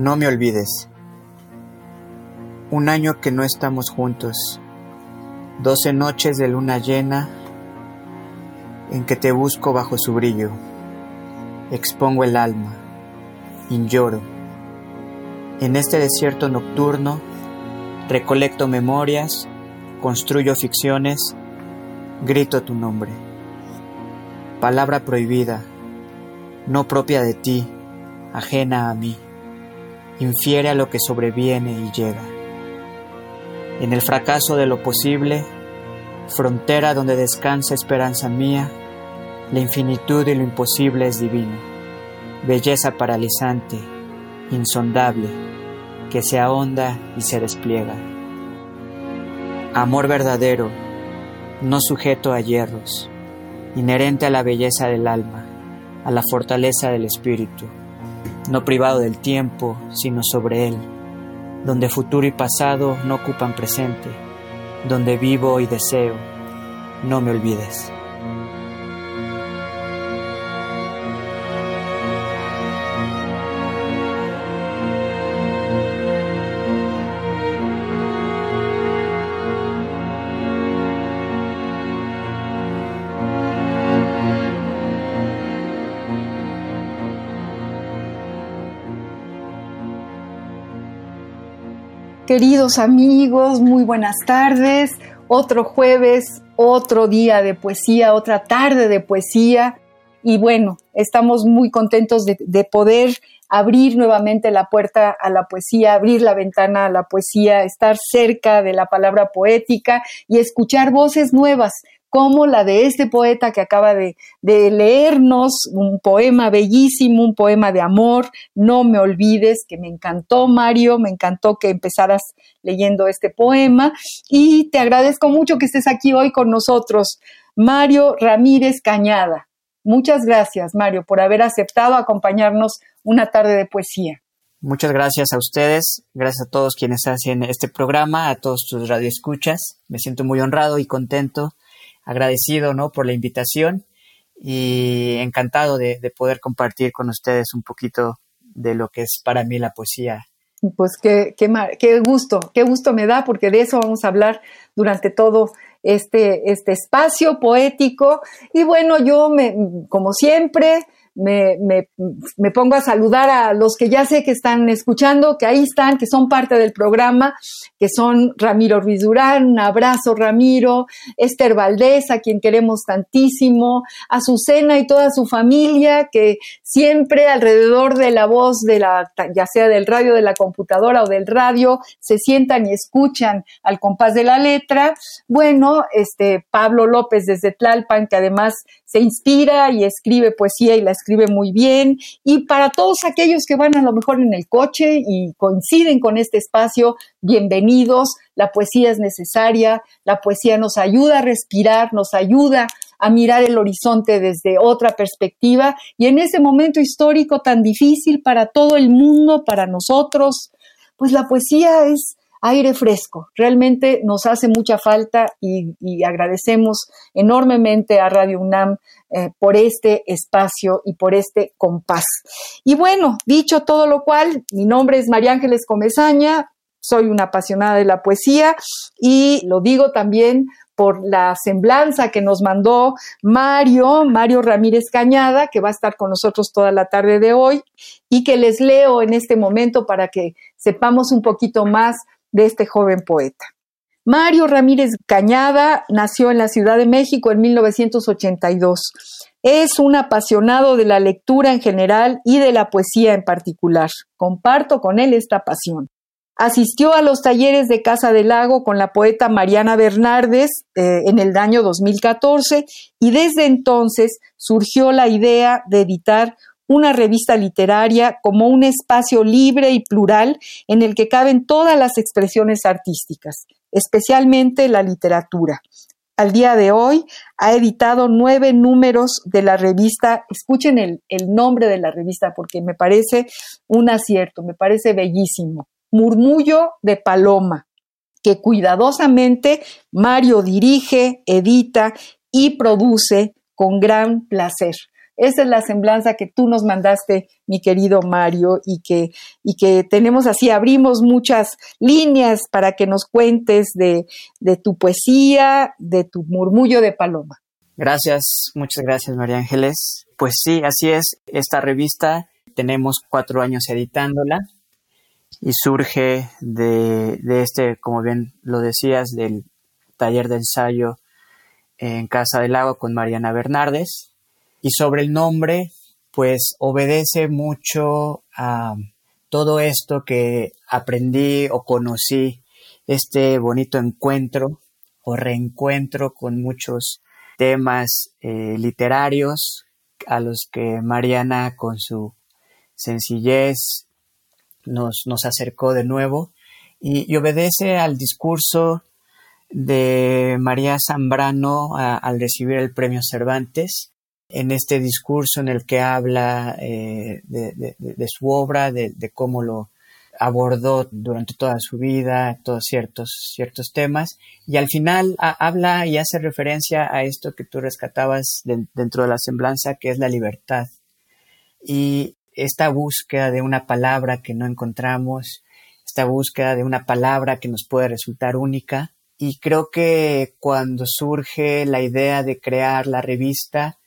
No me olvides. Un año que no estamos juntos. Doce noches de luna llena en que te busco bajo su brillo. Expongo el alma y lloro. En este desierto nocturno recolecto memorias, construyo ficciones, grito tu nombre. Palabra prohibida, no propia de ti, ajena a mí infiere a lo que sobreviene y llega. En el fracaso de lo posible, frontera donde descansa esperanza mía, la infinitud y lo imposible es divino, belleza paralizante, insondable, que se ahonda y se despliega. Amor verdadero, no sujeto a hierros, inherente a la belleza del alma, a la fortaleza del espíritu no privado del tiempo, sino sobre él, donde futuro y pasado no ocupan presente, donde vivo y deseo, no me olvides. Queridos amigos, muy buenas tardes. Otro jueves, otro día de poesía, otra tarde de poesía. Y bueno, estamos muy contentos de, de, poder abrir nuevamente la puerta a la poesía, abrir la ventana a la poesía, estar cerca de la palabra poética y escuchar voces nuevas, como la de este poeta que acaba de, leernos, un poema bellísimo, un poema de amor, No me olvides, que me encantó Mario, me encantó que empezaras leyendo este poema y te agradezco mucho que estés aquí hoy con nosotros, Mario Ramírez Cañada. Muchas gracias, Mario, por haber aceptado acompañarnos una tarde de poesía. Muchas gracias a ustedes, gracias a todos quienes hacen este programa, a todos tus radioescuchas. Me siento muy honrado y contento agradecido ¿no? por la invitación y encantado de, de, poder compartir con ustedes un poquito de lo que es para mí la poesía. Pues qué, qué, qué gusto, qué gusto me da, porque de eso vamos a hablar durante todo este, este espacio poético. Y bueno, yo me, como siempre, me, me, pongo a saludar a los que ya sé que están escuchando, que ahí están, que son parte del programa, que son Ramiro Ruiz Durán, un abrazo Ramiro, Esther Valdés, a quien queremos tantísimo, Azucena y toda su familia, que siempre alrededor de la voz de la, ya sea del radio, de la computadora o del radio, se sientan y escuchan al compás de la letra. Bueno, este Pablo López desde Tlalpan, que además se inspira y escribe poesía y la escribe muy bien. Y para todos aquellos que van a lo mejor en el coche y coinciden con este espacio, bienvenidos. La poesía es necesaria, la poesía nos ayuda a respirar, nos ayuda a mirar el horizonte desde otra perspectiva y en ese momento histórico tan difícil para todo el mundo, para nosotros, pues la poesía es aire fresco. Realmente nos hace mucha falta y, agradecemos enormemente a Radio UNAM eh, por este espacio y por este compás. Y bueno, dicho todo lo cual, mi nombre es María Ángeles Comezaña, soy una apasionada de la poesía y lo digo también por la semblanza que nos mandó Mario, Mario Ramírez Cañada, que va a estar con nosotros toda la tarde de hoy y que les leo en este momento para que sepamos un poquito más de este joven poeta. Mario Ramírez Cañada nació en la Ciudad de México en 1982. Es un apasionado de la lectura en general y de la poesía en particular. Comparto con él esta pasión. Asistió a los talleres de Casa del Lago con la poeta Mariana Bernardes eh, en el año 2014 y desde entonces surgió la idea de editar una revista literaria como un espacio libre y plural en el que caben todas las expresiones artísticas, especialmente la literatura. Al día de hoy ha editado nueve números de la revista. Escuchen el, el nombre de la revista porque me parece un acierto, me parece bellísimo. Murmullo de Paloma, que cuidadosamente Mario dirige, edita y produce con gran placer. Esa es la semblanza que tú nos mandaste, mi querido Mario, y que, y que tenemos así, abrimos muchas líneas para que nos cuentes de, de tu poesía, de tu murmullo de paloma. Gracias, muchas gracias, María Ángeles. Pues sí, así es, esta revista tenemos cuatro años editándola y surge de, de este, como bien lo decías, del taller de ensayo en Casa del Lago con Mariana Bernardes y sobre el nombre, pues obedece mucho a todo esto que aprendí o conocí, este bonito encuentro o reencuentro con muchos temas eh, literarios a los que Mariana con su sencillez nos, nos acercó de nuevo y, obedece al discurso de María Zambrano al recibir el premio Cervantes en este discurso en el que habla eh, de, su obra, de, cómo lo abordó durante toda su vida, todos ciertos, ciertos temas, y al final habla y hace referencia a esto que tú rescatabas dentro de la semblanza, que es la libertad. Y esta búsqueda de una palabra que no encontramos, esta búsqueda de una palabra que nos puede resultar única, y creo que cuando surge la idea de crear la revista,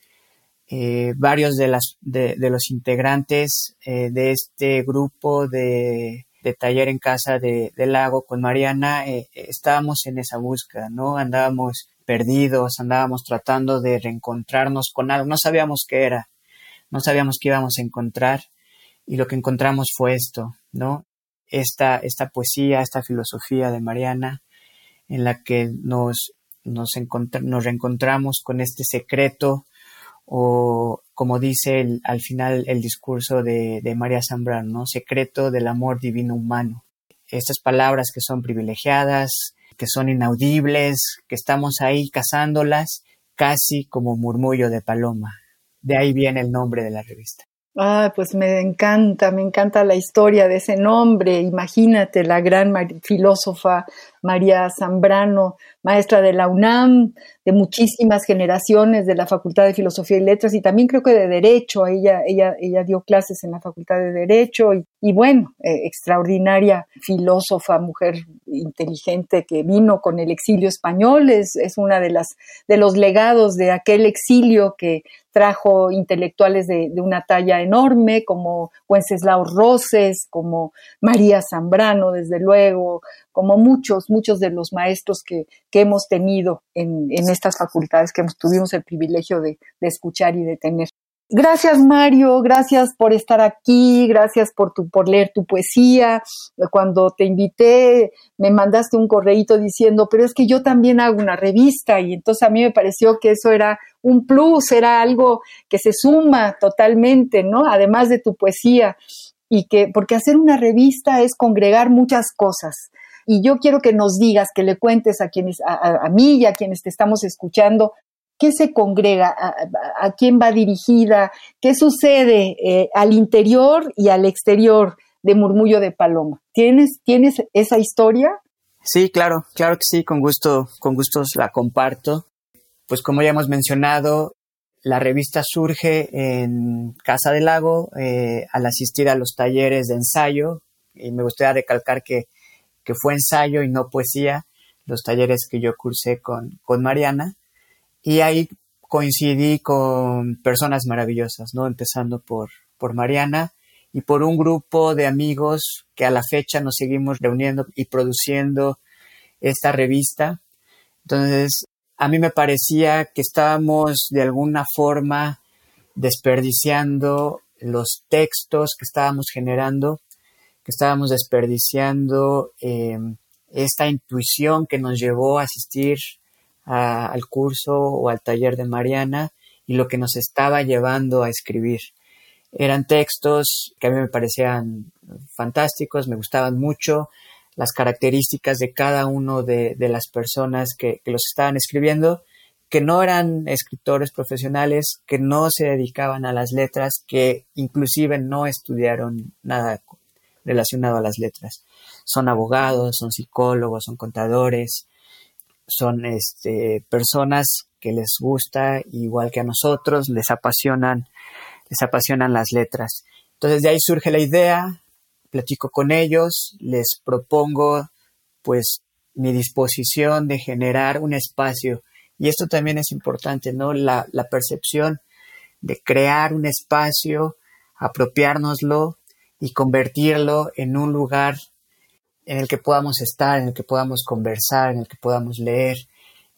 eh, varios de, las, de, los integrantes eh, de este grupo de, taller en casa de, del lago con Mariana eh, estábamos en esa búsqueda, ¿no? Andábamos perdidos, andábamos tratando de reencontrarnos con algo, no sabíamos qué era, no sabíamos qué íbamos a encontrar y lo que encontramos fue esto, ¿no? Esta, esta poesía, esta filosofía de Mariana en la que nos, nos, nos reencontramos con este secreto o como dice al final el discurso de, María Zambrano, ¿no? secreto del amor divino humano. Estas palabras que son privilegiadas, que son inaudibles, que estamos ahí cazándolas, casi como murmullo de paloma. De ahí viene el nombre de la revista. Ah, pues me encanta, me encanta la historia de ese nombre. Imagínate la gran filósofa María Zambrano, maestra de la UNAM, de muchísimas generaciones de la Facultad de Filosofía y Letras y también creo que de Derecho. Ella, ella, ella dio clases en la Facultad de Derecho y, bueno, eh, extraordinaria filósofa, mujer inteligente que vino con el exilio español. Es, es una de las de los legados de aquel exilio que trajo intelectuales de, de una talla enorme como Wenceslao Roses, como María Zambrano, desde luego, como muchos, muchos de los maestros que, que hemos tenido en, en, estas facultades, que tuvimos el privilegio de, escuchar y de tener. Gracias Mario, gracias por estar aquí, gracias por tu, por leer tu poesía. Cuando te invité me mandaste un correíto diciendo, pero es que yo también hago una revista y entonces a mí me pareció que eso era un plus, era algo que se suma totalmente, ¿no? Además de tu poesía y que porque hacer una revista es congregar muchas cosas y yo quiero que nos digas, que le cuentes a quienes, a, mí y a quienes te estamos escuchando, qué se congrega, a, quién va dirigida, qué sucede eh, al interior y al exterior de Murmullo de Paloma. ¿Tienes, ¿Tienes esa historia? Sí, claro, claro que sí, con gusto, con gusto la comparto. Pues como ya hemos mencionado, la revista surge en Casa del Lago eh, al asistir a los talleres de ensayo y me gustaría recalcar que que fue ensayo y no poesía, los talleres que yo cursé con, con Mariana. Y ahí coincidí con personas maravillosas, ¿no? Empezando por, por Mariana y por un grupo de amigos que a la fecha nos seguimos reuniendo y produciendo esta revista. Entonces, a mí me parecía que estábamos de alguna forma desperdiciando los textos que estábamos generando, que estábamos desperdiciando eh, esta intuición que nos llevó a asistir al curso o al taller de Mariana y lo que nos estaba llevando a escribir. Eran textos que a mí me parecían fantásticos, me gustaban mucho, las características de cada uno de, las personas que, los estaban escribiendo, que no eran escritores profesionales, que no se dedicaban a las letras, que inclusive no estudiaron nada relacionado a las letras. Son abogados, son psicólogos, son contadores, son este, personas que les gusta, igual que a nosotros, les apasionan, les apasionan las letras. Entonces de ahí surge la idea, platico con ellos, les propongo pues mi disposición de generar un espacio. Y esto también es importante, ¿no? La, la percepción de crear un espacio, apropiárnoslo y convertirlo en un lugar en el que podamos estar, en el que podamos conversar, en el que podamos leer,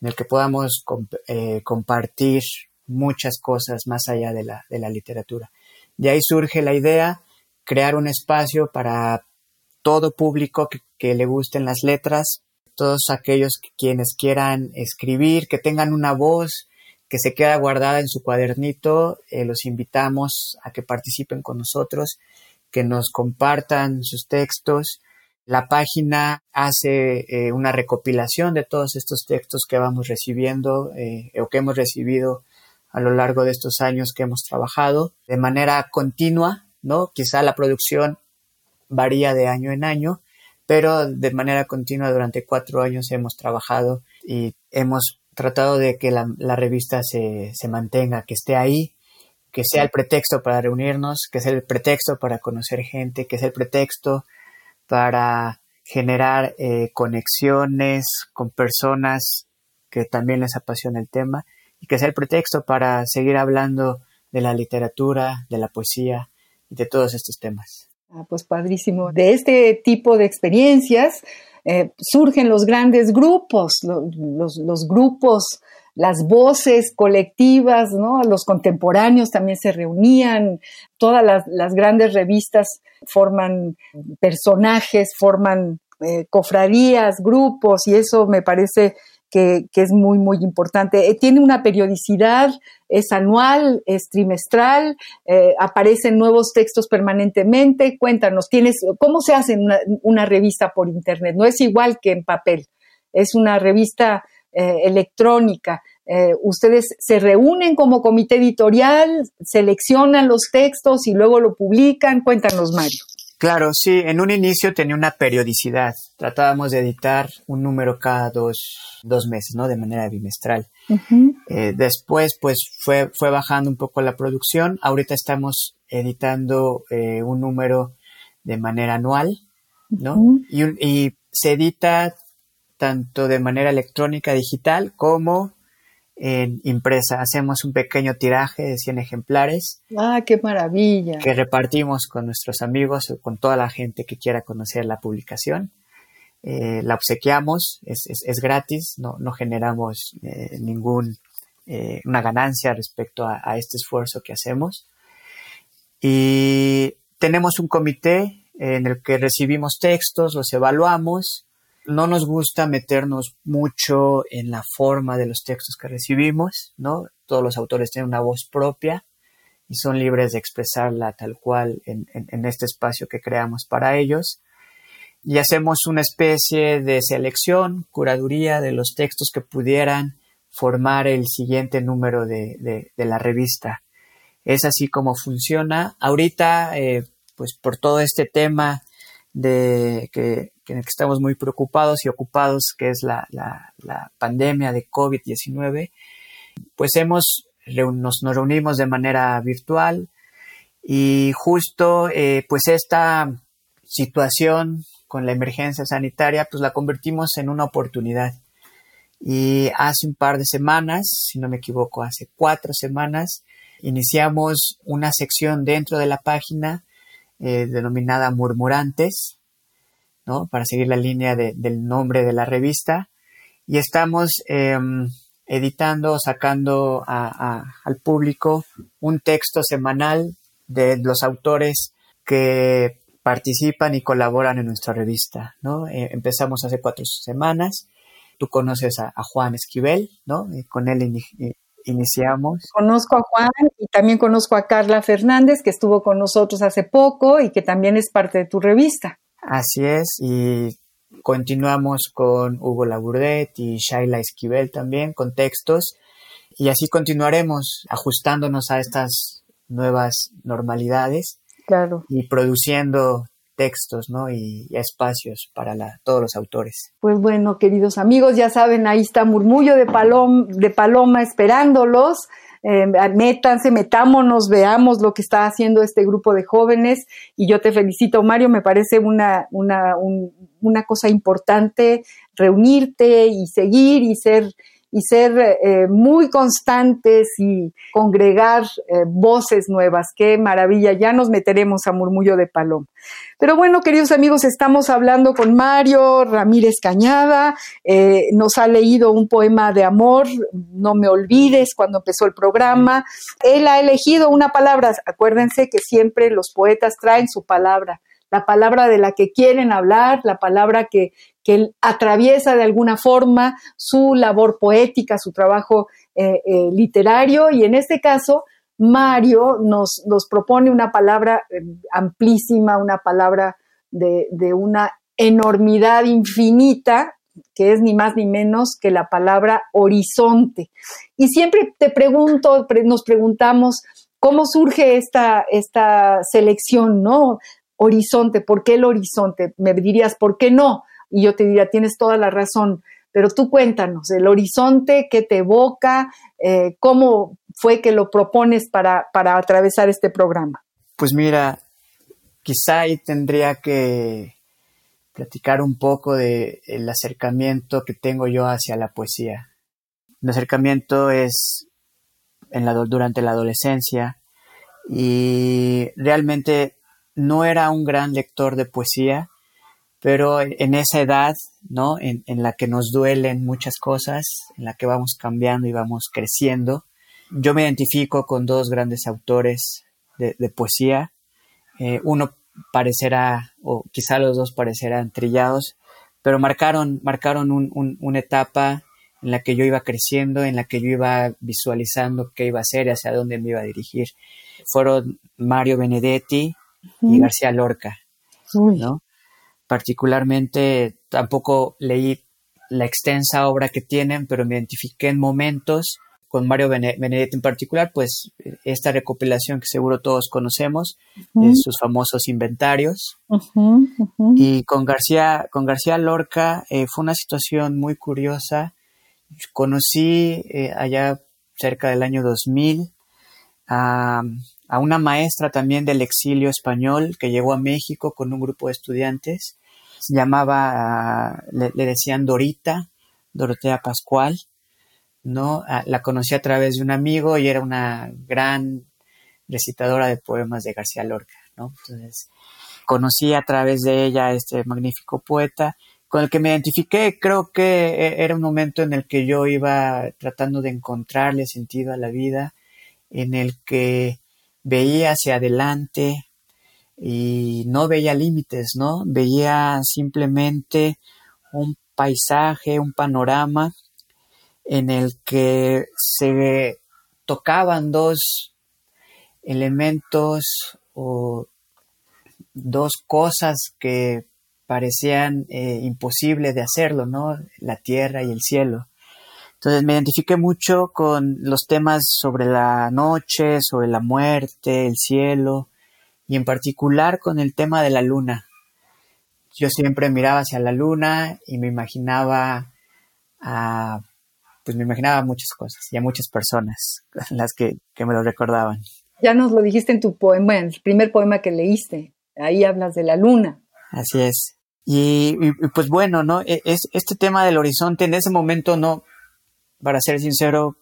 en el que podamos eh, compartir muchas cosas más allá de la, de la literatura. De ahí surge la idea crear un espacio para todo público que, le gusten las letras, todos aquellos quienes quieran escribir, que tengan una voz que se queda guardada en su cuadernito, eh, los invitamos a que participen con nosotros, que nos compartan sus textos. La página hace eh, una recopilación de todos estos textos que vamos recibiendo eh, o que hemos recibido a lo largo de estos años que hemos trabajado de manera continua ¿no? Quizá la producción varía de año en año, pero de manera continua durante cuatro años hemos trabajado y hemos tratado de que la, revista se, mantenga, que esté ahí, que sea el pretexto para reunirnos, que sea el pretexto para conocer gente, que sea el pretexto para generar eh, conexiones con personas que también les apasiona el tema y que sea el pretexto para seguir hablando de la literatura, de la poesía, de todos estos temas. Ah, pues padrísimo. De este tipo de experiencias eh, surgen los grandes grupos, los, grupos, las voces colectivas, ¿no? Los contemporáneos también se reunían, todas las, grandes revistas forman personajes, forman eh, cofradías, grupos, y eso me parece que, es muy, muy importante. Eh, tiene una periodicidad, es anual, es trimestral, eh, aparecen nuevos textos permanentemente. Cuéntanos, ¿tienes, ¿cómo se hace una, revista por Internet? No es igual que en papel, es una revista eh, electrónica. ustedes se reúnen como comité editorial, seleccionan los textos y luego lo publican. Cuéntanos, Mario. Claro, sí, en un inicio tenía una periodicidad. Tratábamos de editar un número cada dos, dos meses, ¿no? De manera bimestral. Eh, después, pues, fue, fue bajando un poco la producción. Ahorita estamos editando eh, un número de manera anual, ¿no? y, y se edita tanto de manera electrónica, digital, como en impresa. Hacemos un pequeño tiraje de 100 ejemplares. ¡Ah, qué maravilla! Que repartimos con nuestros amigos o con toda la gente que quiera conocer la publicación. Eh, la obsequiamos, es, es, gratis, no, no generamos eh, ningún eh, una ganancia respecto a, a, este esfuerzo que hacemos. Y tenemos un comité en el que recibimos textos, los evaluamos no nos gusta meternos mucho en la forma de los textos que recibimos, ¿no? Todos los autores tienen una voz propia y son libres de expresarla tal cual en, este espacio que creamos para ellos. Y hacemos una especie de selección, curaduría de los textos que pudieran formar el siguiente número de, la revista. Es así como funciona. Ahorita, eh, pues por todo este tema de que en el que estamos muy preocupados y ocupados, que es la, pandemia de COVID-19, pues hemos, nos, reunimos de manera virtual y justo eh, pues esta situación con la emergencia sanitaria pues la convertimos en una oportunidad. Y hace un par de semanas, si no me equivoco, hace cuatro semanas, iniciamos una sección dentro de la página eh, denominada Murmurantes, para seguir la línea del nombre de la revista. Y estamos em, editando, sacando al público un texto semanal de los autores que participan y colaboran en nuestra revista, ¿no? Eh, empezamos hace cuatro semanas. Tú conoces a, Juan Esquivel, ¿no? con él iniciamos. Conozco a Juan y también conozco a Carla Fernández, que estuvo con nosotros hace poco y que también es parte de tu revista. Así es, y continuamos con Hugo Laburdet y Shaila Esquivel también, con textos, y así continuaremos ajustándonos a estas nuevas normalidades claro. y produciendo textos ¿no? y, espacios para todos los autores. Pues bueno, queridos amigos, ya saben, ahí está Murmullo de, Palom, de Paloma esperándolos. Eh, métanse, metámonos, veamos lo que está haciendo este grupo de jóvenes. Y yo te felicito, Mario, me parece una, una, una cosa importante reunirte y seguir y ser y ser eh, muy constantes y congregar eh, voces nuevas. Qué maravilla, ya nos meteremos a murmullo de paloma. Pero bueno, queridos amigos, estamos hablando con Mario Ramírez Cañada, eh, nos ha leído un poema de amor, no me olvides, cuando empezó el programa. Él ha elegido una palabra, acuérdense que siempre los poetas traen su palabra la palabra de la que quieren hablar, la palabra que, que atraviesa de alguna forma su labor poética, su trabajo eh, eh, literario y en este caso Mario nos, nos propone una palabra eh, amplísima, una palabra de, de, una enormidad infinita, que es ni más ni menos que la palabra horizonte. Y siempre te pregunto, nos preguntamos, ¿cómo surge esta, esta selección, no? Horizonte, ¿por qué el horizonte? Me dirías, ¿por qué no? y yo te diría, tienes toda la razón, pero tú cuéntanos, el horizonte, qué te evoca, eh, cómo fue que lo propones para, para atravesar este programa. Pues mira, quizá ahí tendría que platicar un poco del el acercamiento que tengo yo hacia la poesía. Mi acercamiento es en la, durante la adolescencia y realmente no era un gran lector de poesía, pero en esa edad, ¿no? En, la que nos duelen muchas cosas, en la que vamos cambiando y vamos creciendo, yo me identifico con dos grandes autores de, poesía. Eh, uno parecerá, o quizá los dos parecerán trillados, pero marcaron, marcaron una etapa en la que yo iba creciendo, en la que yo iba visualizando qué iba a hacer y hacia dónde me iba a dirigir. Fueron Mario Benedetti y García Lorca, ¿no? Particularmente tampoco leí la extensa obra que tienen, pero me identifiqué en momentos con Mario Benedetti en particular, pues esta recopilación que seguro todos conocemos, sus famosos inventarios. Y con García, con García Lorca eh, fue una situación muy curiosa. Conocí eh, allá cerca del año 2000 a, a una maestra también del exilio español que llegó a México con un grupo de estudiantes. Se llamaba, le, decían Dorita, Dorotea Pascual, ¿no? Ah, la conocí a través de un amigo y era una gran recitadora de poemas de García Lorca, ¿no? Entonces, conocí a través de ella a este magnífico poeta con el que me identifiqué. Creo que e, era un momento en el que yo iba tratando de encontrarle sentido a la vida, en el que veía hacia adelante y no veía límites, ¿no? Veía simplemente un paisaje, un panorama en el que se tocaban dos elementos o dos cosas que parecían eh, imposibles de hacerlo, ¿no? La tierra y el cielo. Entonces me identifiqué mucho con los temas sobre la noche, sobre la muerte, el cielo y en particular con el tema de la luna. Yo siempre miraba hacia la luna y me imaginaba a, pues me imaginaba muchas cosas y a muchas personas las que, me lo recordaban. Ya nos lo dijiste en tu poema, en el primer poema que leíste. Ahí hablas de la luna. Así es. Y, y, pues bueno, ¿no? E, es, este tema del horizonte en ese momento no, para ser sincero,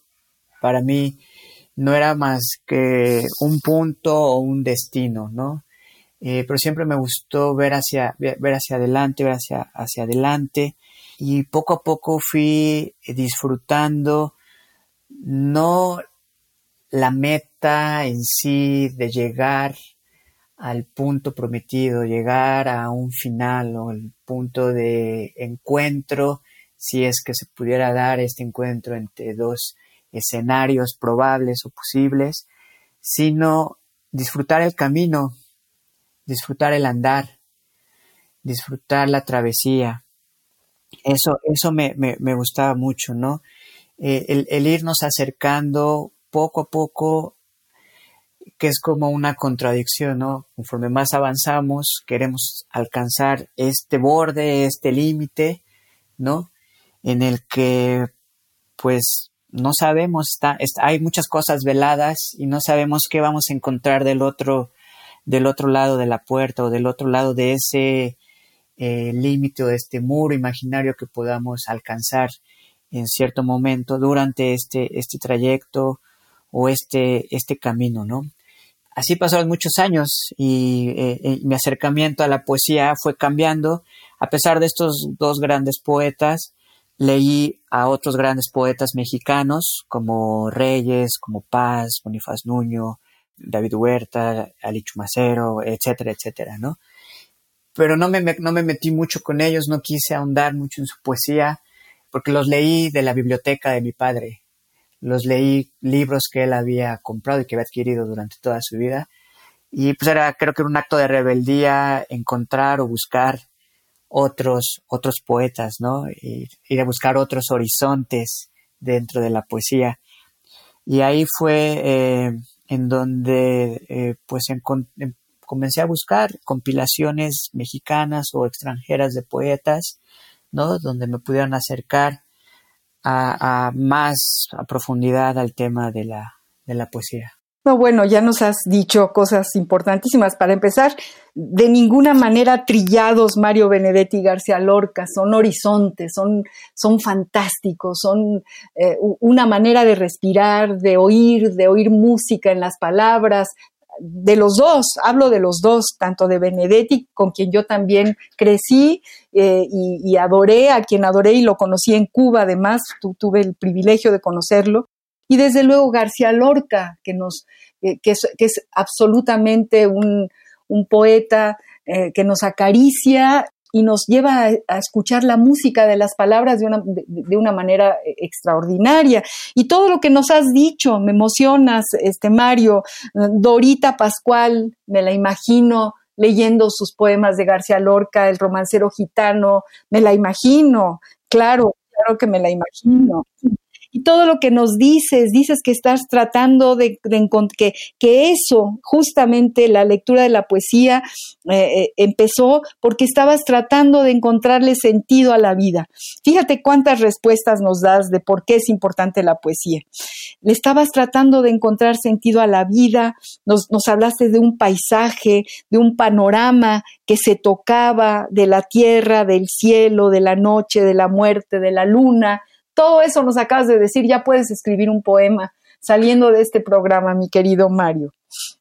para mí no era más que un punto o un destino, ¿no? Eh, pero siempre me gustó ver hacia, ver hacia adelante, ver hacia, hacia adelante y poco a poco fui disfrutando no la meta en sí de llegar al punto prometido, llegar a un final o el punto de encuentro, si es que se pudiera dar este encuentro entre dos escenarios probables o posibles, sino disfrutar el camino, disfrutar el andar, disfrutar la travesía. Eso, eso me, me, gustaba mucho, ¿no? Eh, el, el irnos acercando poco a poco que es como una contradicción, ¿no? Conforme más avanzamos, queremos alcanzar este borde, este límite, ¿no? En el que, pues, no sabemos, está, hay muchas cosas veladas y no sabemos qué vamos a encontrar del otro, del otro lado de la puerta o del otro lado de ese eh, límite o de este muro imaginario que podamos alcanzar en cierto momento durante este, este trayecto o este, este camino, ¿no? Así pasaron muchos años y eh, eh, mi acercamiento a la poesía fue cambiando. A pesar de estos dos grandes poetas, leí a otros grandes poetas mexicanos como Reyes, como Paz, Bonifaz Nuño, David Huerta, Ali Chumacero, etcétera, etcétera, ¿no? Pero no me, no me metí mucho con ellos, no quise ahondar mucho en su poesía, porque los leí de la biblioteca de mi padre los leí libros que él había comprado y que había adquirido durante toda su vida. Y pues era, creo que era un acto de rebeldía encontrar o buscar otros, otros poetas, ¿no? Y ir a buscar otros horizontes dentro de la poesía. Y ahí fue eh, en donde eh, pues em, comencé a buscar compilaciones mexicanas o extranjeras de poetas, ¿no? Donde me pudieran acercar a, más a profundidad al tema de la, de la poesía. No, bueno, ya nos has dicho cosas importantísimas. Para empezar, de ninguna manera trillados Mario Benedetti y García Lorca, son horizontes, son, son fantásticos, son eh, una manera de respirar, de oír, de oír música en las palabras, de los dos, hablo de los dos, tanto de Benedetti, con quien yo también crecí eh, y, adoré, a quien adoré y lo conocí en Cuba, además, tuve el privilegio de conocerlo, y desde luego García Lorca, que, nos, que, es, absolutamente un, poeta eh, que nos acaricia y nos lleva a, escuchar la música de las palabras de una, de, una, manera eh, extraordinaria. Y todo lo que nos has dicho, me emocionas, este Mario, Dorita Pascual, me la imagino leyendo sus poemas de García Lorca, El romancero gitano, me la imagino, claro, claro que me la imagino y todo lo que nos dices, dices que estás tratando de, que, que eso, justamente la lectura de la poesía eh, eh, empezó porque estabas tratando de encontrarle sentido a la vida. Fíjate cuántas respuestas nos das de por qué es importante la poesía. Le estabas tratando de encontrar sentido a la vida, nos, nos hablaste de un paisaje, de un panorama que se tocaba de la tierra, del cielo, de la noche, de la muerte, de la luna, todo eso nos acabas de decir, ya puedes escribir un poema saliendo de este programa, mi querido Mario.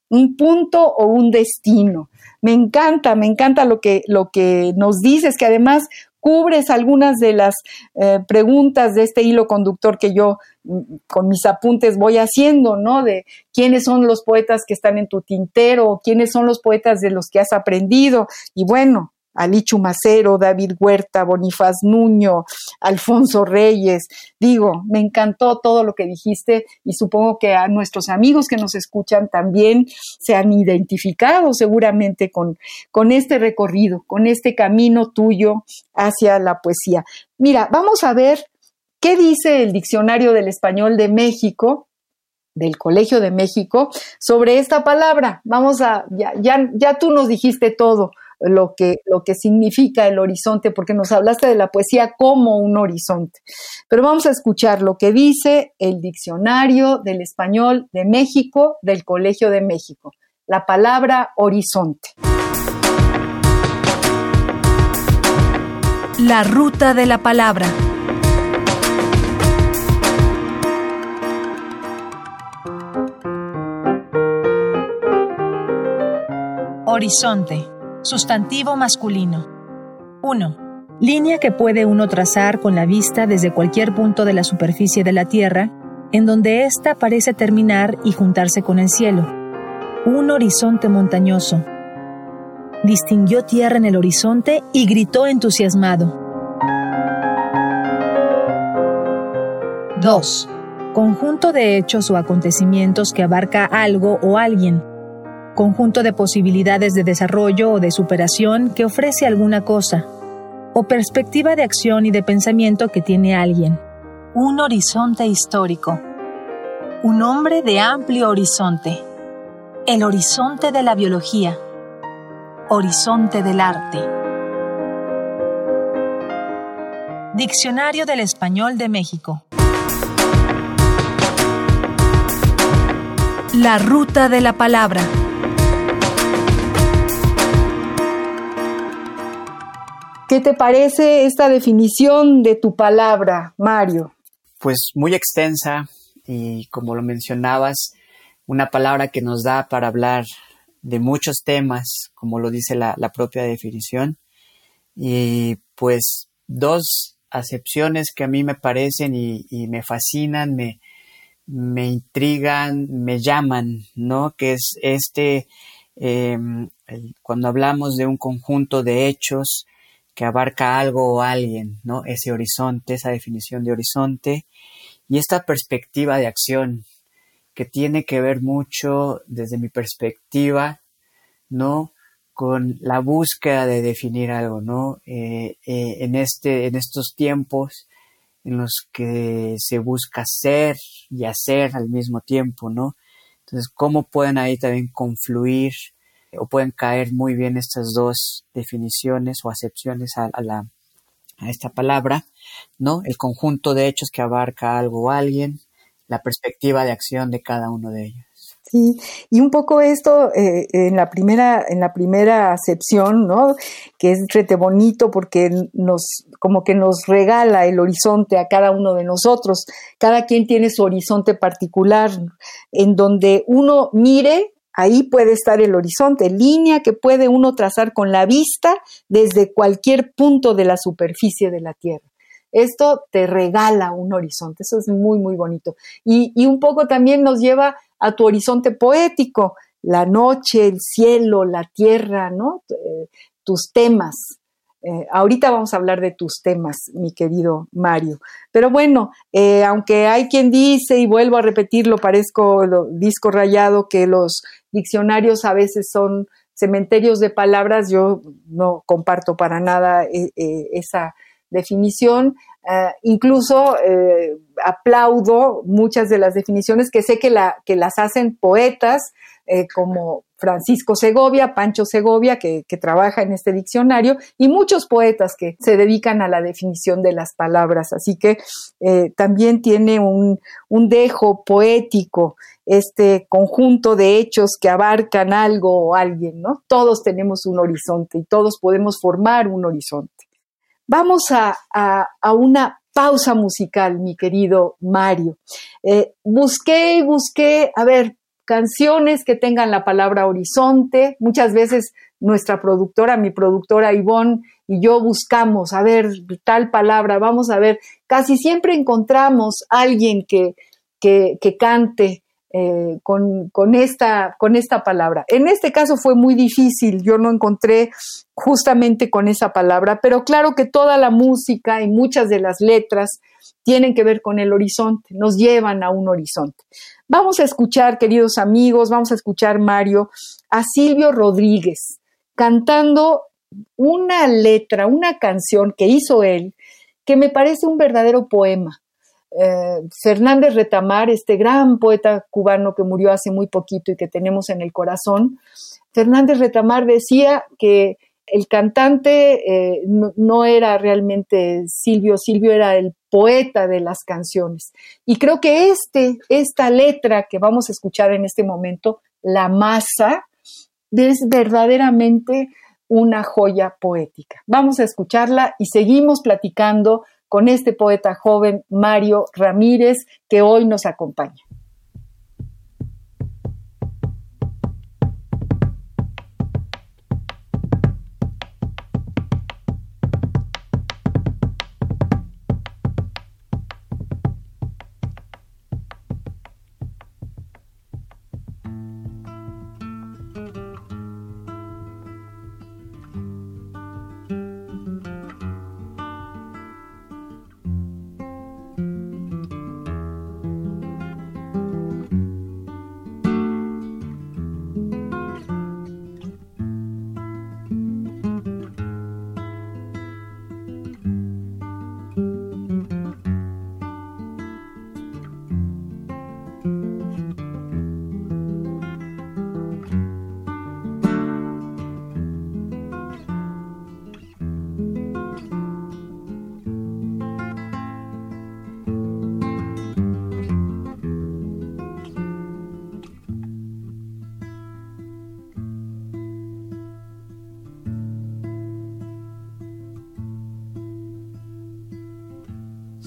Un punto o un destino. Me encanta, me encanta lo que, lo que nos dices, que además cubres algunas de las eh, preguntas de este hilo conductor que yo mm, con mis apuntes voy haciendo, ¿no? De quiénes son los poetas que están en tu tintero, quiénes son los poetas de los que has aprendido. Y bueno, Alichu Macero, David Huerta, Bonifaz Nuño, Alfonso Reyes. Digo, me encantó todo lo que dijiste y supongo que a nuestros amigos que nos escuchan también se han identificado seguramente con, con este recorrido, con este camino tuyo hacia la poesía. Mira, vamos a ver qué dice el Diccionario del Español de México del Colegio de México sobre esta palabra. Vamos a, ya, ya, ya tú nos dijiste todo lo que, lo que significa el horizonte, porque nos hablaste de la poesía como un horizonte. Pero vamos a escuchar lo que dice el Diccionario del Español de México del Colegio de México. La palabra horizonte. La ruta de la palabra. Horizonte Sustantivo masculino. 1. Línea que puede uno trazar con la vista desde cualquier punto de la superficie de la Tierra en donde ésta parece terminar y juntarse con el cielo. Un horizonte montañoso. Distinguió tierra en el horizonte y gritó entusiasmado. 2. Conjunto de hechos o acontecimientos que abarca algo o alguien. Conjunto de posibilidades de desarrollo o de superación que ofrece alguna cosa. O perspectiva de acción y de pensamiento que tiene alguien. Un horizonte histórico. Un hombre de amplio horizonte. El horizonte de la biología. Horizonte del arte. Diccionario del Español de México. La ruta de la palabra. ¿Qué te parece esta definición de tu palabra, Mario? Pues muy extensa y como lo mencionabas, una palabra que nos da para hablar de muchos temas, como lo dice la, propia definición. Y pues dos acepciones que a mí me parecen y, me fascinan, me, me intrigan, me llaman, ¿no? Que es este, em, cuando hablamos de un conjunto de hechos que abarca algo o alguien, ¿no? Ese horizonte, esa definición de horizonte y esta perspectiva de acción que tiene que ver mucho desde mi perspectiva, ¿no? Con la búsqueda de definir algo, ¿no? Eh, eh, en, este, en estos tiempos en los que se busca ser y hacer al mismo tiempo, ¿no? Entonces, ¿cómo pueden ahí también confluir o pueden caer muy bien estas dos definiciones o acepciones a, la, a esta palabra, ¿no? El conjunto de hechos que abarca algo o alguien, la perspectiva de acción de cada uno de ellos. Sí, y un poco esto eh, en la primera, en la primera acepción, ¿no? Que es rete bonito porque nos, como que nos regala el horizonte a cada uno de nosotros. Cada quien tiene su horizonte particular, en donde uno mire, ahí puede estar el horizonte, línea que puede uno trazar con la vista desde cualquier punto de la superficie de la Tierra. Esto te regala un horizonte, eso es muy, muy bonito. Y, y un poco también nos lleva a tu horizonte poético, la noche, el cielo, la tierra, ¿no? Eh, tus temas. Eh, ahorita vamos a hablar de tus temas, mi querido Mario. Pero bueno, eh, aunque hay quien dice, y vuelvo a repetirlo, parezco disco rayado, que los diccionarios a veces son cementerios de palabras, yo no comparto para nada esa definición. Incluso eh, aplaudo muchas de las definiciones que sé que las hacen poetas eh, como Francisco Segovia, Pancho Segovia, que, trabaja en este diccionario, y muchos poetas que se dedican a la definición de las palabras. Así que eh, también tiene un, dejo poético este conjunto de hechos que abarcan algo o alguien, ¿no? Todos tenemos un horizonte y todos podemos formar un horizonte. Vamos a, una pausa musical, mi querido Mario. Eh, busqué y busqué, a ver, canciones que tengan la palabra horizonte. Muchas veces nuestra productora, mi productora Ivonne y yo buscamos, a ver, tal palabra, vamos a ver. Casi siempre encontramos alguien que, que, cante eh, con, con, esta, con esta palabra. En este caso fue muy difícil, yo no encontré justamente con esa palabra, pero claro que toda la música y muchas de las letras tienen que ver con el horizonte, nos llevan a un horizonte. Vamos a escuchar, queridos amigos, vamos a escuchar, Mario, a Silvio Rodríguez cantando una letra, una canción que hizo él, que me parece un verdadero poema. Eh, Fernández Retamar, este gran poeta cubano que murió hace muy poquito y que tenemos en el corazón, Fernández Retamar decía que el cantante eh, no, era realmente Silvio, Silvio era el poeta de las canciones. Y creo que este, esta letra que vamos a escuchar en este momento, La Masa, es verdaderamente una joya poética. Vamos a escucharla y seguimos platicando con este poeta joven Mario Ramírez que hoy nos acompaña.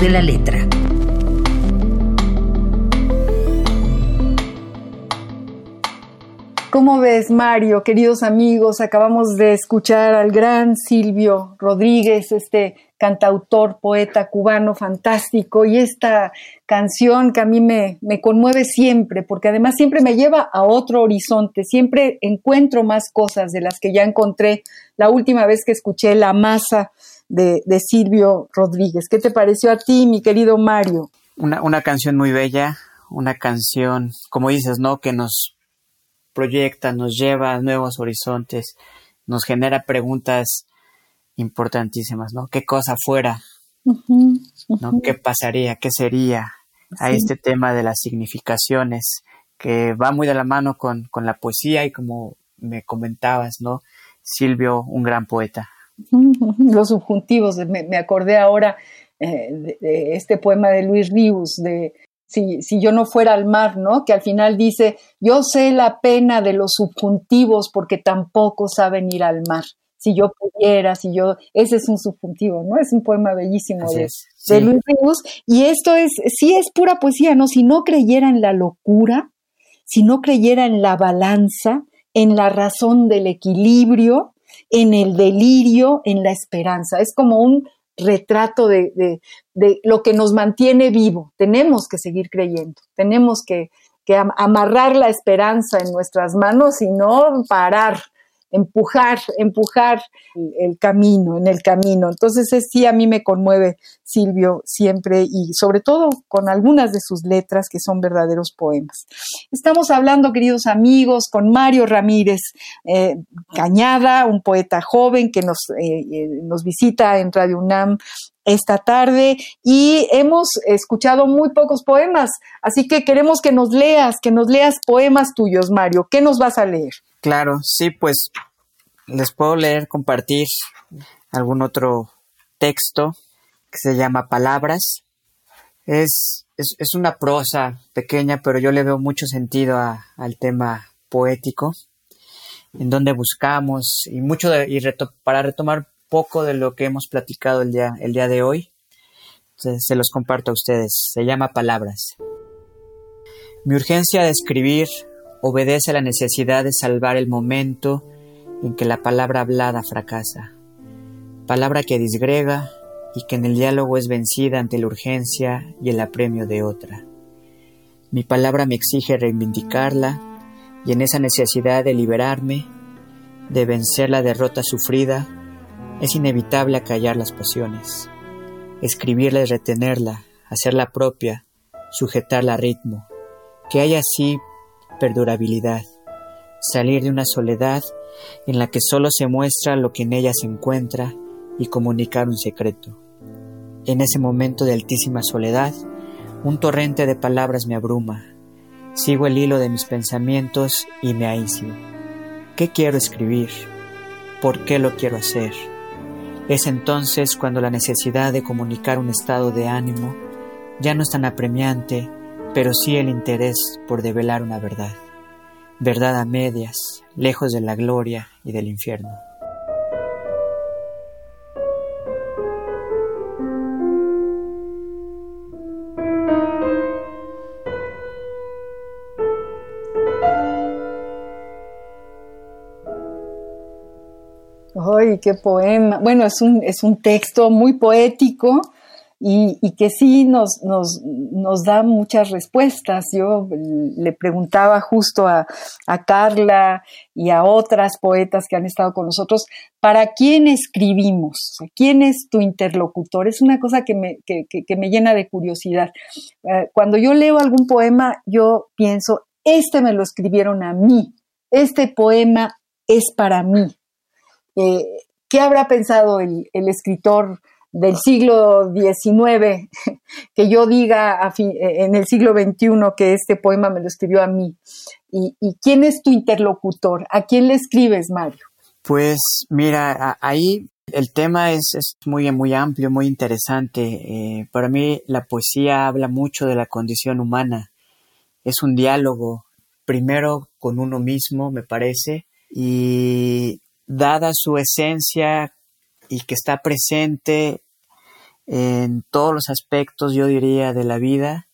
De la letra. ¿Cómo ves, Mario? Queridos amigos, acabamos de escuchar al gran Silvio Rodríguez, este cantautor, poeta cubano fantástico, y esta canción que a mí me conmueve siempre, porque además siempre me lleva a otro horizonte, siempre encuentro más cosas de las que ya encontré la última vez que escuché La Masa de, de Silvio Rodríguez. ¿Qué te pareció a ti, mi querido Mario? Una, una canción muy bella, una canción, como dices, ¿no? Que nos proyecta, nos lleva a nuevos horizontes, nos genera preguntas importantísimas, ¿no? ¿Qué cosa fuera? ¿no? ¿Qué pasaría? ¿Qué sería? A este tema de las significaciones, que va muy de la mano con, con la poesía y como me comentabas, ¿no? Silvio, un gran poeta. Los subjuntivos, me, me acordé ahora eh, de, de este poema de Luis Ríos, de si, si, yo no fuera al mar, ¿no? Que al final dice, yo sé la pena de los subjuntivos porque tampoco saben ir al mar. Si yo pudiera, si yo, ese es un subjuntivo, ¿no? Es un poema bellísimo de, es, sí. de, Luis Ríos. Y esto es, sí es pura poesía, ¿no? Si no creyera en la locura, si no creyera en la balanza, en la razón del equilibrio, en el delirio, en la esperanza. Es como un retrato de, de, lo que nos mantiene vivo. Tenemos que seguir creyendo, tenemos que, que amarrar la esperanza en nuestras manos y no parar, empujar, empujar el, camino, en el camino. Entonces, es, sí, a mí me conmueve Silvio siempre y sobre todo con algunas de sus letras que son verdaderos poemas. Estamos hablando, queridos amigos, con Mario Ramírez eh, Cañada, un poeta joven que nos, eh, nos visita en Radio UNAM esta tarde y hemos escuchado muy pocos poemas, así que queremos que nos leas, que nos leas poemas tuyos, Mario. ¿Qué nos vas a leer? Claro, sí, pues les puedo leer, compartir algún otro texto que se llama Palabras. Es, es, es una prosa pequeña, pero yo le veo mucho sentido al tema poético, en donde buscamos y mucho de, y para retomar poco de lo que hemos platicado el día, el día de hoy. se los comparto a ustedes. Se llama Palabras. Mi urgencia de escribir obedece a la necesidad de salvar el momento en que la palabra hablada fracasa. Palabra que disgrega y que en el diálogo es vencida ante la urgencia y el apremio de otra. Mi palabra me exige reivindicarla y en esa necesidad de liberarme, de vencer la derrota sufrida, es inevitable acallar las pasiones. Escribirla es retenerla, hacerla propia, sujetarla a ritmo, que haya así perdurabilidad, salir de una soledad en la que solo se muestra lo que en ella se encuentra y comunicar un secreto. En ese momento de altísima soledad, un torrente de palabras me abruma. Sigo el hilo de mis pensamientos y me aíslo. ¿Qué quiero escribir? ¿Por qué lo quiero hacer? Es entonces cuando la necesidad de comunicar un estado de ánimo ya no es tan apremiante pero sí el interés por develar una verdad, verdad a medias, lejos de la gloria y del infierno. Qué poema! Bueno, es un, es un texto muy poético y, que sí nos, nos, nos, da muchas respuestas. Yo le preguntaba justo a, Carla y a otras poetas que han estado con nosotros, ¿para quién escribimos? ¿Quién es tu interlocutor? Es una cosa que me, que, me llena de curiosidad. Eh, cuando yo leo algún poema, yo pienso, este me lo escribieron a mí, este poema es para mí. Eh, ¿Qué habrá pensado el, escritor? del siglo XIX, que yo diga en el siglo XXI que este poema me lo escribió a mí. ¿Y, quién es tu interlocutor? ¿A quién le escribes, Mario? Pues mira, ahí el tema es, muy, muy amplio, muy interesante. Eh, para mí la poesía habla mucho de la condición humana. Es un diálogo, primero con uno mismo, me parece, y dada su esencia y que está presente en todos los aspectos, yo diría, de la vida.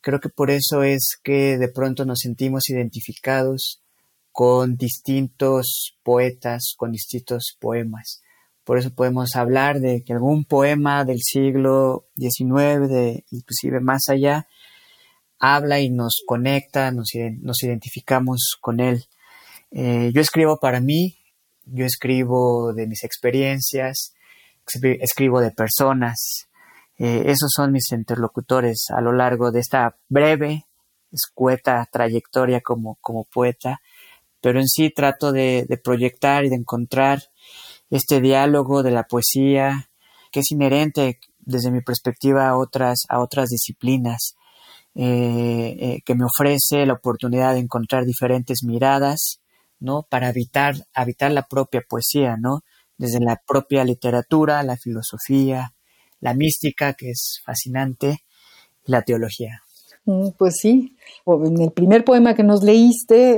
Creo que por eso es que de pronto nos sentimos identificados con distintos poetas, con distintos poemas. Por eso podemos hablar de que algún poema del siglo XIX, de, inclusive más allá, habla y nos conecta, nos, identificamos con él. Eh, yo escribo para mí, yo escribo de mis experiencias, escribo de personas. Eh, esos son mis interlocutores a lo largo de esta breve, escueta trayectoria como, como poeta, pero en sí trato de, proyectar y de encontrar este diálogo de la poesía que es inherente desde mi perspectiva a otras, a otras disciplinas, eh, eh, que me ofrece la oportunidad de encontrar diferentes miradas, ¿no? Para habitar, habitar la propia poesía, ¿no? desde la propia literatura, la filosofía, la mística, que es fascinante, y la teología. Mm, pues sí, en el primer poema que nos leíste,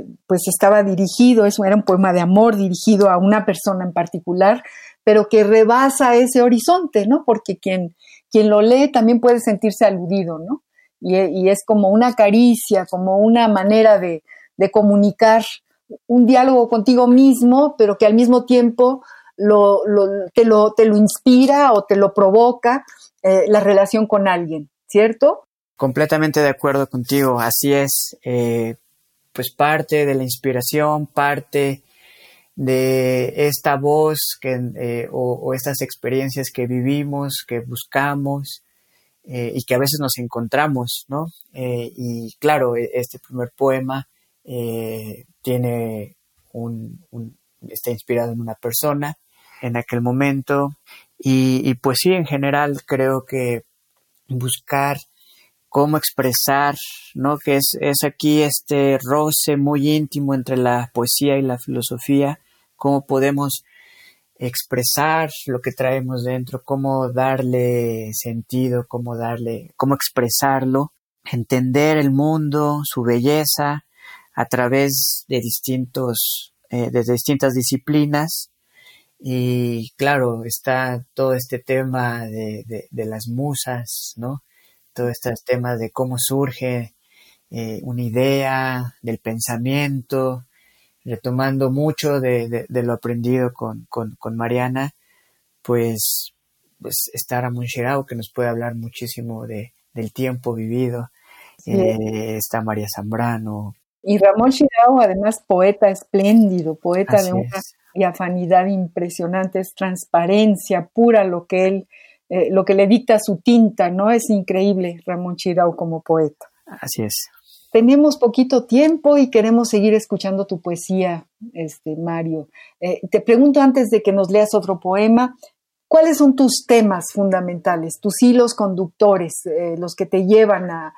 eh, pues estaba dirigido, eso era un poema de amor dirigido a una persona en particular, pero que rebasa ese horizonte, ¿no? Porque quien, quien lo lee también puede sentirse aludido, ¿no? Y, es como una caricia, como una manera de, de comunicar un diálogo contigo mismo, pero que al mismo tiempo lo, te, lo, te, lo, inspira o te lo provoca eh, la relación con alguien, ¿cierto? Completamente de acuerdo contigo, así es. Eh, pues parte de la inspiración, parte de esta voz que, eh, o, estas experiencias que vivimos, que buscamos y que a veces nos encontramos, ¿no? y claro, e, este primer poema tiene un, está inspirado en una persona en aquel momento y, pues sí, en general creo que buscar cómo expresar, ¿no? Que es, es aquí este roce muy íntimo entre la poesía y la filosofía, cómo podemos expresar lo que traemos dentro, cómo darle sentido, cómo darle, cómo expresarlo, entender el mundo, su belleza, a través de distintos, eh, de distintas disciplinas Y claro, está todo este tema de, de, las musas, ¿no? Todos estos temas de cómo surge eh, una idea, del pensamiento, retomando mucho de, lo aprendido con, con, Mariana, pues, pues está Ramón Shirao, que nos puede hablar muchísimo de, del tiempo vivido. Eh, está María Zambrano. Y Ramón Shirao, además, poeta espléndido, poeta de una diafanidad impresionante, es transparencia pura lo que él, eh, lo que le dicta su tinta, ¿no? Es increíble Ramón Shirao como poeta. Así es. Tenemos poquito tiempo y queremos seguir escuchando tu poesía, este, Mario. Eh, te pregunto antes de que nos leas otro poema, ¿cuáles son tus temas fundamentales, tus hilos conductores, eh, los que te llevan a,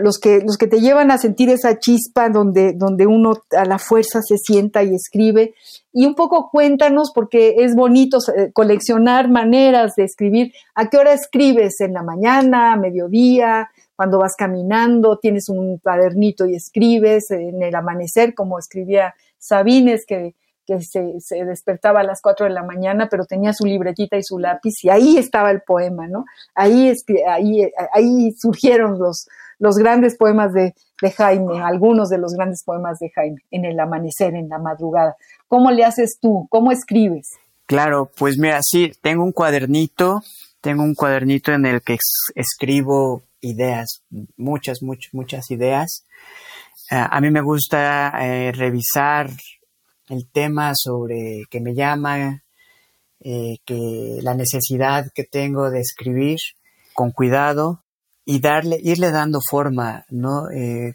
los que los que te llevan a sentir esa chispa donde donde uno a la fuerza se sienta y escribe. Y un poco cuéntanos porque es bonito eh, coleccionar maneras de escribir. A qué hora escribes en la mañana a mediodía cuando vas caminando, tienes un cuadernito y escribes en el amanecer, como escribía Sabines, que, se, despertaba a las 4 de la mañana, pero tenía su libretita y su lápiz, y ahí estaba el poema, ¿no? Ahí, ahí, ahí surgieron los, los grandes poemas de, de Jaime, algunos de los grandes poemas de Jaime, en el amanecer, en la madrugada. ¿Cómo le haces tú? ¿Cómo escribes? Claro, pues mira, sí, tengo un cuadernito, tengo un cuadernito en el que escribo ideas, muchas, muchas, muchas ideas. Eh, a mí me gusta eh, revisar el tema sobre que me llama, eh, que la necesidad que tengo de escribir con cuidado y darle, irle dando forma, ¿no?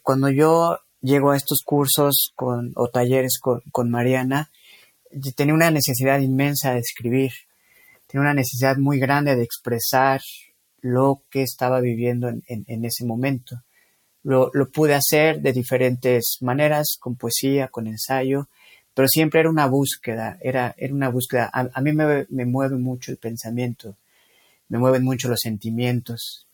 cuando yo llego a estos cursos con, o talleres con, con Mariana, tenía una necesidad inmensa de escribir, tenía una necesidad muy grande de expresar lo que estaba viviendo en, ese momento. Lo, pude hacer de diferentes maneras, con poesía, con ensayo, pero siempre era una búsqueda, era, era una búsqueda. A, mí me, mueve mucho el pensamiento, me mueven mucho los sentimientos,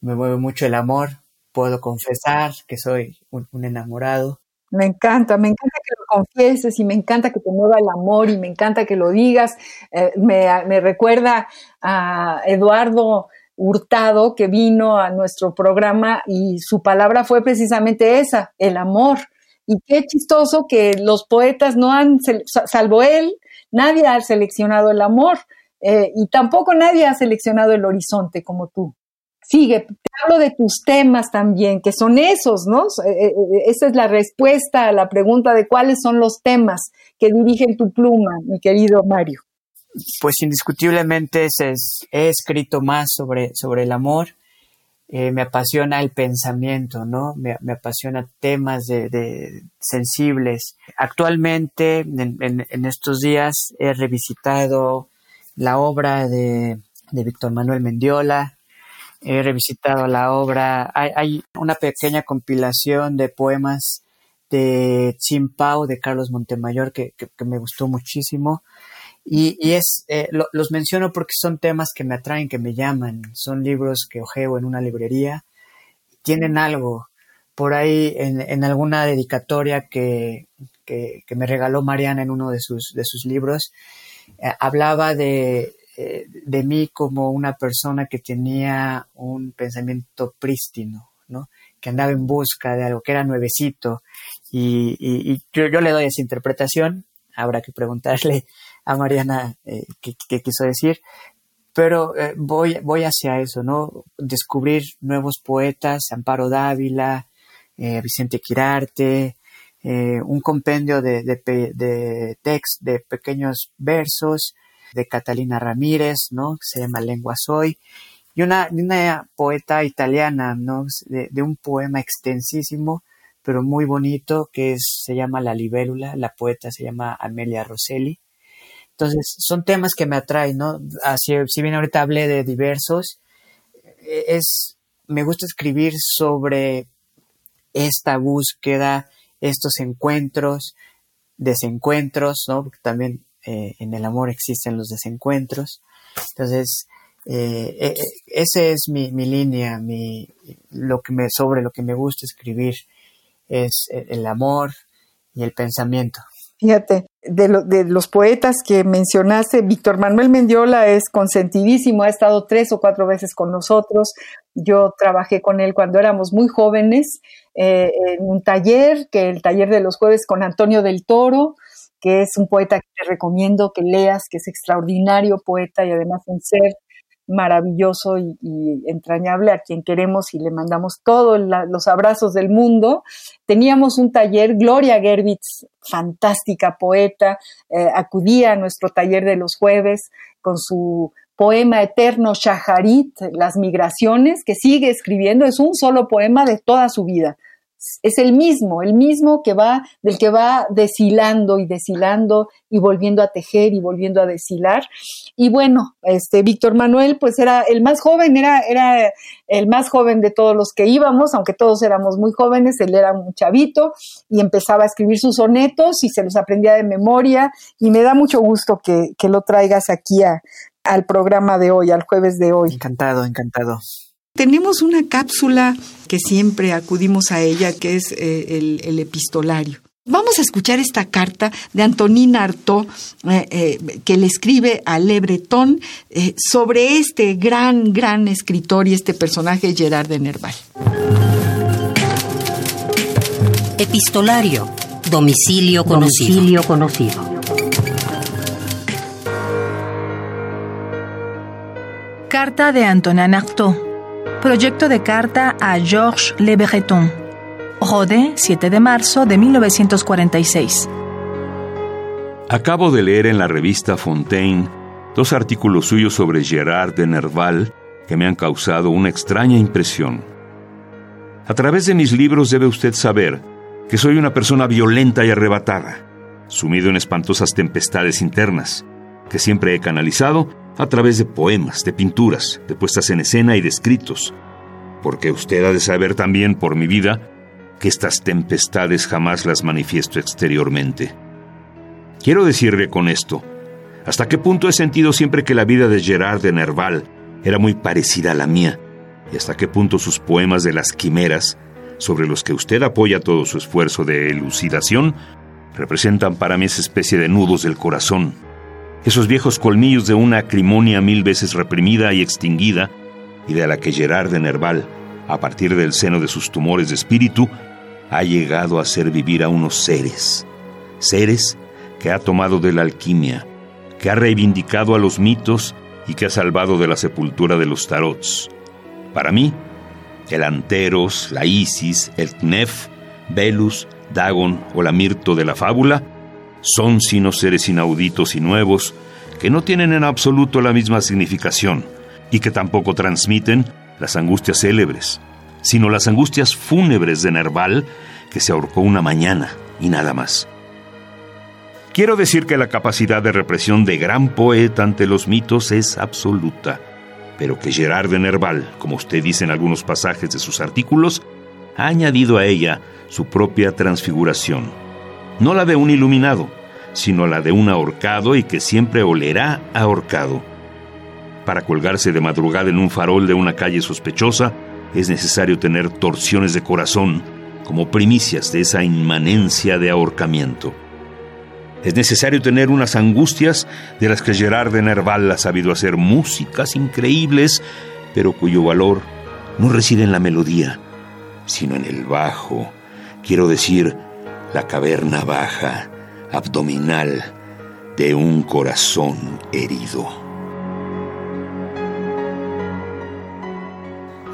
me mueve mucho el amor. Puedo confesar que soy un, enamorado. Me encanta, me encanta que lo confieses y me encanta que te mueva el amor y me encanta que lo digas. Eh, me, me, recuerda a Eduardo Hurtado que vino a nuestro programa y su palabra fue precisamente esa, el amor. Y qué chistoso que los poetas no han, salvo él, nadie ha seleccionado el amor eh, y tampoco nadie ha seleccionado el horizonte como tú. Sigue, te hablo de tus temas también, que son esos, ¿no? Eh, eh, esa es la respuesta a la pregunta de cuáles son los temas que dirigen tu pluma, mi querido Mario pues indiscutiblemente he escrito más sobre, sobre el amor. Eh, me apasiona el pensamiento, ¿no? Me, apasiona temas de, sensibles. Actualmente, en, estos días, he revisitado la obra de, Víctor Manuel Mendiola, he revisitado la obra, hay, una pequeña compilación de poemas de Pao de Carlos Montemayor, que me gustó muchísimo. Y, es, eh, los menciono porque son temas que me atraen, que me llaman. Son libros que ojeo en una librería. Tienen algo. Por ahí, en, en alguna dedicatoria que, que, me regaló Mariana en uno de sus, de sus libros, eh, hablaba de, eh, de mí como una persona que tenía un pensamiento prístino, ¿no? que andaba en busca de algo que era nuevecito. Y, y, yo, le doy esa interpretación. Habrá que preguntarle a Mariana eh, qué, quiso decir, pero eh, voy, voy hacia eso, ¿no? Descubrir nuevos poetas, Amparo Dávila, eh, Vicente Quirarte, un compendio de, de, de de pequeños versos, de Catalina Ramírez, ¿no? Que se llama Lengua Soy, y una, una poeta italiana, ¿no? De, un poema extensísimo, pero muy bonito, que se llama La Libélula, la poeta se llama Amelia Rosselli, entonces, son temas que me atraen, ¿no? Así, si bien ahorita hablé de diversos, e, es, me gusta escribir sobre esta búsqueda, estos encuentros, desencuentros, ¿no? Porque también eh, en el amor existen los desencuentros. Entonces, eh, e, e, esa es mi, mi línea, mi, lo que me, sobre lo que me gusta escribir es el amor y el pensamiento. Fíjate, de, los poetas que mencionaste, Víctor Manuel Mendiola es consentidísimo, ha estado tres o cuatro veces con nosotros. Yo trabajé con él cuando éramos muy jóvenes eh, en un taller, que el taller de los jueves con Antonio del Toro, que es un poeta que te recomiendo que leas, que es extraordinario poeta y además un ser maravilloso y, entrañable a quien queremos y le mandamos todos los abrazos del mundo. Teníamos un taller, Gloria Gerbitz, fantástica poeta, eh, acudía a nuestro taller de los jueves con su poema eterno Shaharit, Las migraciones, que sigue escribiendo, es un solo poema de toda su vida es el mismo, el mismo que va, del que va deshilando y deshilando y volviendo a tejer y volviendo a deshilar. Y bueno, este Víctor Manuel, pues era el más joven, era, era el más joven de todos los que íbamos, aunque todos éramos muy jóvenes, él era un chavito y empezaba a escribir sus sonetos y se los aprendía de memoria. Y me da mucho gusto que, que lo traigas aquí al programa de hoy, al jueves de hoy. Encantado, encantado. Tenemos una cápsula que siempre acudimos a ella, que es eh, el, epistolario. Vamos a escuchar esta carta de Antonina Artaud, eh, eh, que le escribe a Le Breton sobre este gran, gran escritor y este personaje, Gerard de Nerval. Epistolario. Domicilio conocido. Domicilio conocido. Carta de Antonin Artaud Proyecto de carta a Georges Le Breton. Rodé, 7 de marzo de 1946. Acabo de leer en la revista Fontaine dos artículos suyos sobre Gerard de Nerval que me han causado una extraña impresión. A través de mis libros debe usted saber que soy una persona violenta y arrebatada, sumido en espantosas tempestades internas, que siempre he canalizado a través de poemas, de pinturas, de puestas en escena y de escritos, porque usted ha de saber también por mi vida que estas tempestades jamás las manifiesto exteriormente. Quiero decirle con esto, hasta qué punto he sentido siempre que la vida de Gerard de Nerval era muy parecida a la mía, y hasta qué punto sus poemas de las quimeras, sobre los que usted apoya todo su esfuerzo de elucidación, representan para mí esa especie de nudos del corazón, esos viejos colmillos de una acrimonia mil veces reprimida y extinguida, y de la que Gerard de Nerval, a partir del seno de sus tumores de espíritu, ha llegado a hacer vivir a unos seres, seres que ha tomado de la alquimia, que ha reivindicado a los mitos y que ha salvado de la sepultura de los tarots. Para mí, el Anteros, la Isis, el Knef, Velus, Dagon o la Mirto de la fábula son sino seres inauditos y nuevos que no tienen en absoluto la misma significación y que tampoco transmiten las angustias célebres, sino las angustias fúnebres de Nerval que se ahorcó una mañana y nada más. Quiero decir que la capacidad de represión de gran poeta ante los mitos es absoluta, pero que Gerard de Nerval, como usted dice en algunos pasajes de sus artículos, ha añadido a ella su propia transfiguración no la de un iluminado, sino la de un ahorcado y que siempre olerá ahorcado. Para colgarse de madrugada en un farol de una calle sospechosa, es necesario tener torsiones de corazón como primicias de esa inmanencia de ahorcamiento. Es necesario tener unas angustias de las que Gerard de Nerval ha sabido hacer músicas increíbles, pero cuyo valor no reside en la melodía, sino en el bajo, quiero decir, la caverna baja, abdominal, de un corazón herido.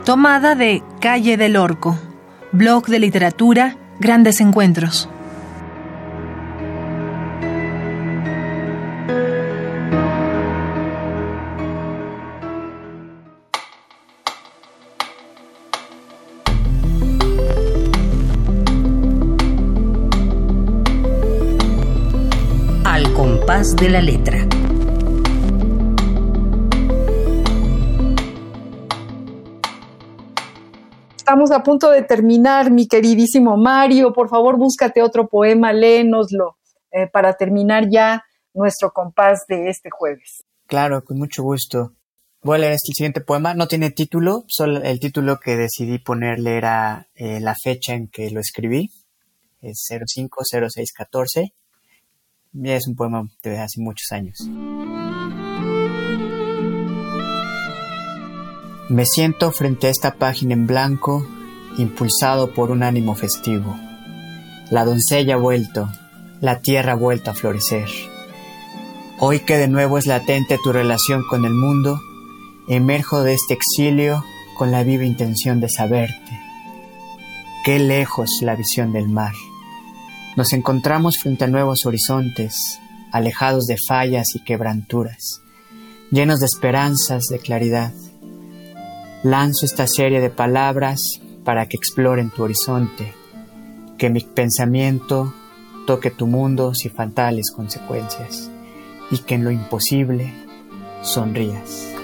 Tomada de Calle del Orco, blog de literatura, grandes encuentros. De la letra. Estamos a punto de terminar, mi queridísimo Mario. Por favor, búscate otro poema, léenoslo eh, para terminar ya nuestro compás de este jueves. Claro, con mucho gusto. Voy a leer este siguiente poema. No tiene título, solo el título que decidí ponerle era eh, la fecha en que lo escribí. Es 050614 Es un poema de hace muchos años. Me siento frente a esta página en blanco, impulsado por un ánimo festivo. La doncella ha vuelto, la tierra ha vuelto a florecer. Hoy que de nuevo es latente tu relación con el mundo, emerjo de este exilio con la viva intención de saberte. Qué lejos la visión del mar. Nos encontramos frente a nuevos horizontes, alejados de fallas y quebranturas, llenos de esperanzas, de claridad. Lanzo esta serie de palabras para que exploren tu horizonte, que mi pensamiento toque tu mundo sin fatales consecuencias y que en lo imposible sonrías.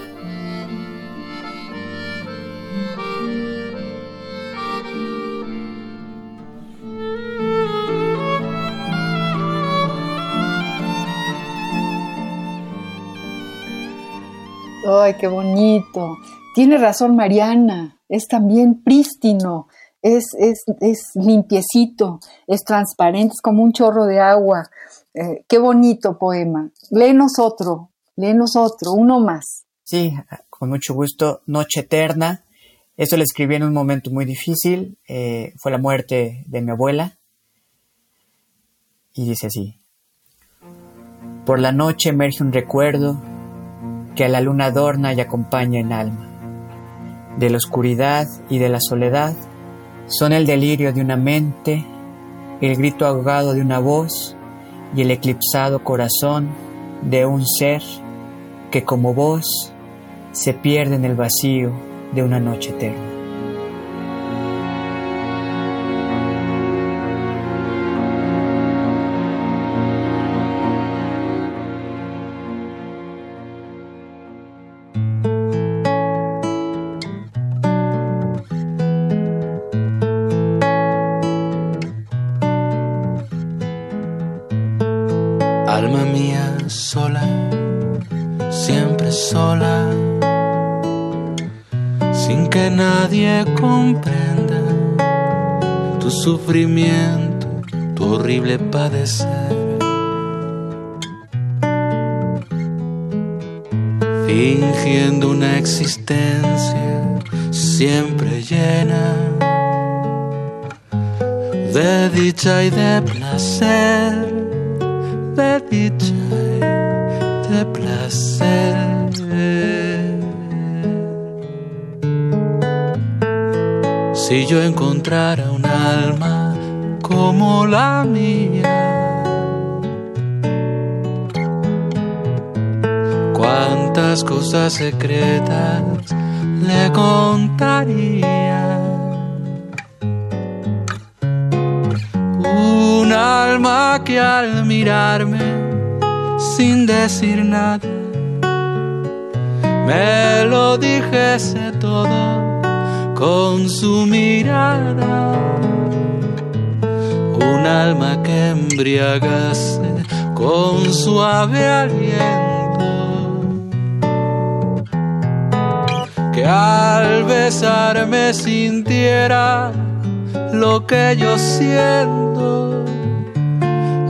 Ay, qué bonito. Tiene razón Mariana, es también prístino, es, es, es limpiecito, es transparente, es como un chorro de agua. Eh, qué bonito poema. Léenos otro, léenos otro, uno más. Sí, con mucho gusto. Noche Eterna. Esto lo escribí en un momento muy difícil. Eh, fue la muerte de mi abuela. Y dice así. Por la noche emerge un recuerdo que a la luna adorna y acompaña en alma. De la oscuridad y de la soledad son el delirio de una mente, el grito ahogado de una voz y el eclipsado corazón de un ser que como vos se pierde en el vacío de una noche eterna. De placer de dicha de placer. Si yo encontrara un alma como la mía, cuántas cosas secretas le contaría. Sin decir nada me lo dijese todo con su mirada. Un alma que embriagase con suave aliento. Que al besarme sintiera lo que yo siento.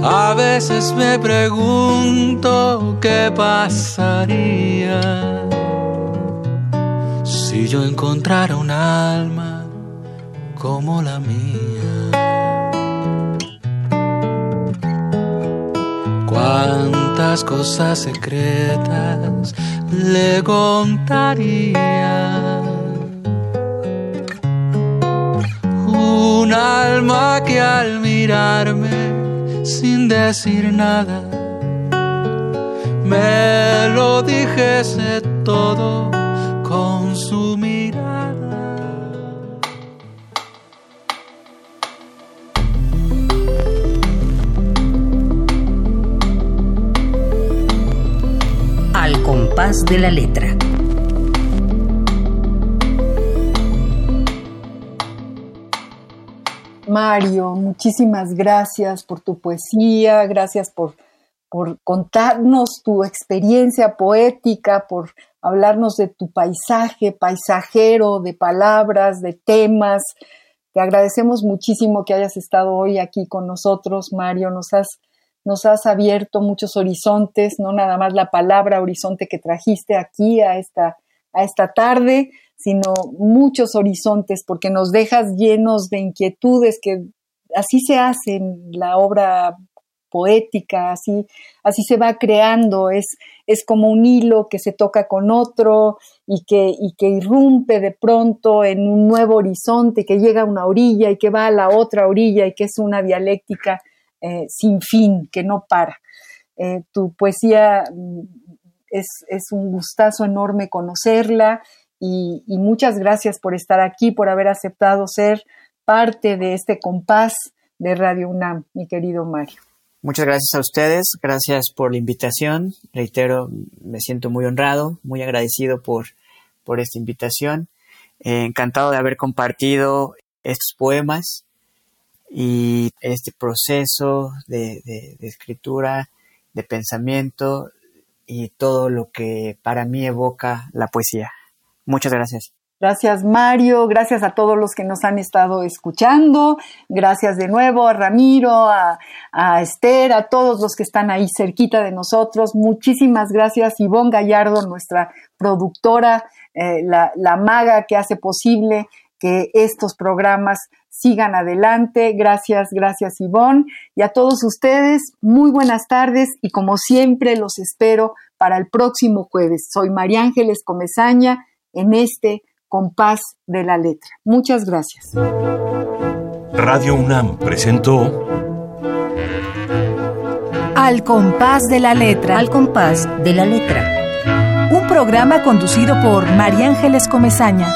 A veces me pregunto qué pasaría si yo encontrara un alma como la mía. Cuántas cosas secretas le contaría. Un alma que al mirarme sin decir nada me lo dijese todo con su mirada. Al compás de la letra. Mario, muchísimas gracias por tu poesía, gracias por, por contarnos tu experiencia poética, por hablarnos de tu paisaje, paisajero, de palabras, de temas. Te agradecemos muchísimo que hayas estado hoy aquí con nosotros, Mario. Nos has nos has abierto muchos horizontes, no nada más la palabra horizonte que trajiste aquí a esta, a esta tarde, sino muchos horizontes, porque nos dejas llenos de inquietudes que así se hace en la obra poética, así, así se va creando, es, es como un hilo que se toca con otro y que, y que irrumpe de pronto en un nuevo horizonte, que llega a una orilla y que va a la otra orilla y que es una dialéctica eh, sin fin, que no para. Eh, tu poesía mm, es, es, un gustazo enorme conocerla y, muchas gracias por estar aquí, por haber aceptado ser parte de este compás de Radio UNAM, mi querido Mario. Muchas gracias a ustedes, gracias por la invitación. Reitero, me siento muy honrado, muy agradecido por, por esta invitación. Eh, encantado de haber compartido estos poemas y este proceso de, de escritura, de pensamiento y todo lo que para mí evoca la poesía. Muchas gracias. Gracias Mario, gracias a todos los que nos han estado escuchando, gracias de nuevo a Ramiro, a, Esther, a todos los que están ahí cerquita de nosotros. Muchísimas gracias Ivonne Gallardo, nuestra productora, eh, la, la maga que hace posible que estos programas sigan adelante. Gracias, gracias Ivonne. Y a todos ustedes, muy buenas tardes y como siempre los espero para el próximo jueves. Soy María Ángeles Comezaña en este compás de la letra. Muchas gracias. Radio UNAM presentó Al compás de la letra. Al compás de la letra. Un programa conducido por María Ángeles Comezaña.